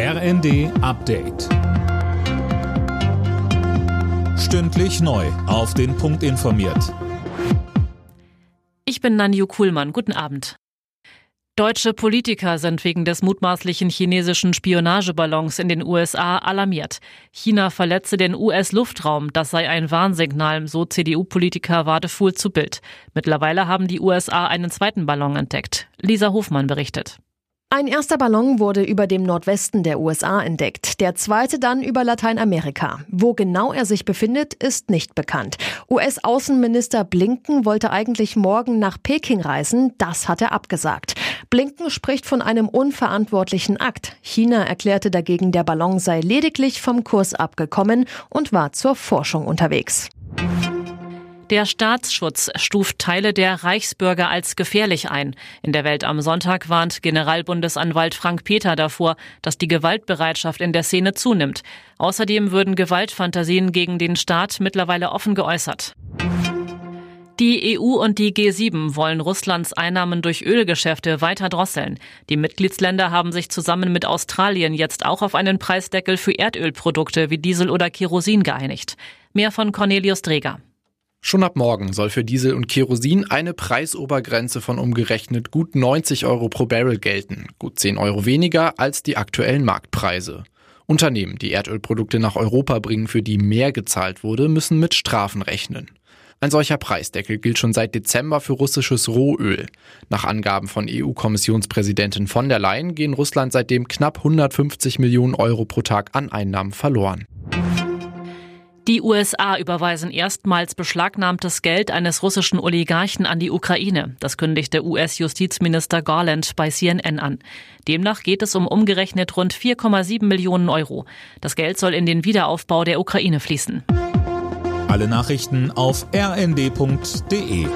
RND Update. Stündlich neu. Auf den Punkt informiert. Ich bin Nanju Kuhlmann. Guten Abend. Deutsche Politiker sind wegen des mutmaßlichen chinesischen Spionageballons in den USA alarmiert. China verletze den US-Luftraum. Das sei ein Warnsignal, so CDU-Politiker Wadefuhl zu Bild. Mittlerweile haben die USA einen zweiten Ballon entdeckt. Lisa Hofmann berichtet. Ein erster Ballon wurde über dem Nordwesten der USA entdeckt, der zweite dann über Lateinamerika. Wo genau er sich befindet, ist nicht bekannt. US-Außenminister Blinken wollte eigentlich morgen nach Peking reisen, das hat er abgesagt. Blinken spricht von einem unverantwortlichen Akt. China erklärte dagegen, der Ballon sei lediglich vom Kurs abgekommen und war zur Forschung unterwegs. Der Staatsschutz stuft Teile der Reichsbürger als gefährlich ein. In der Welt am Sonntag warnt Generalbundesanwalt Frank Peter davor, dass die Gewaltbereitschaft in der Szene zunimmt. Außerdem würden Gewaltfantasien gegen den Staat mittlerweile offen geäußert. Die EU und die G7 wollen Russlands Einnahmen durch Ölgeschäfte weiter drosseln. Die Mitgliedsländer haben sich zusammen mit Australien jetzt auch auf einen Preisdeckel für Erdölprodukte wie Diesel oder Kerosin geeinigt. Mehr von Cornelius Dreger. Schon ab morgen soll für Diesel und Kerosin eine Preisobergrenze von umgerechnet gut 90 Euro pro Barrel gelten, gut 10 Euro weniger als die aktuellen Marktpreise. Unternehmen, die Erdölprodukte nach Europa bringen, für die mehr gezahlt wurde, müssen mit Strafen rechnen. Ein solcher Preisdeckel gilt schon seit Dezember für russisches Rohöl. Nach Angaben von EU-Kommissionspräsidentin von der Leyen gehen Russland seitdem knapp 150 Millionen Euro pro Tag an Einnahmen verloren. Die USA überweisen erstmals beschlagnahmtes Geld eines russischen Oligarchen an die Ukraine. Das kündigte US-Justizminister Garland bei CNN an. Demnach geht es um umgerechnet rund 4,7 Millionen Euro. Das Geld soll in den Wiederaufbau der Ukraine fließen. Alle Nachrichten auf rnd.de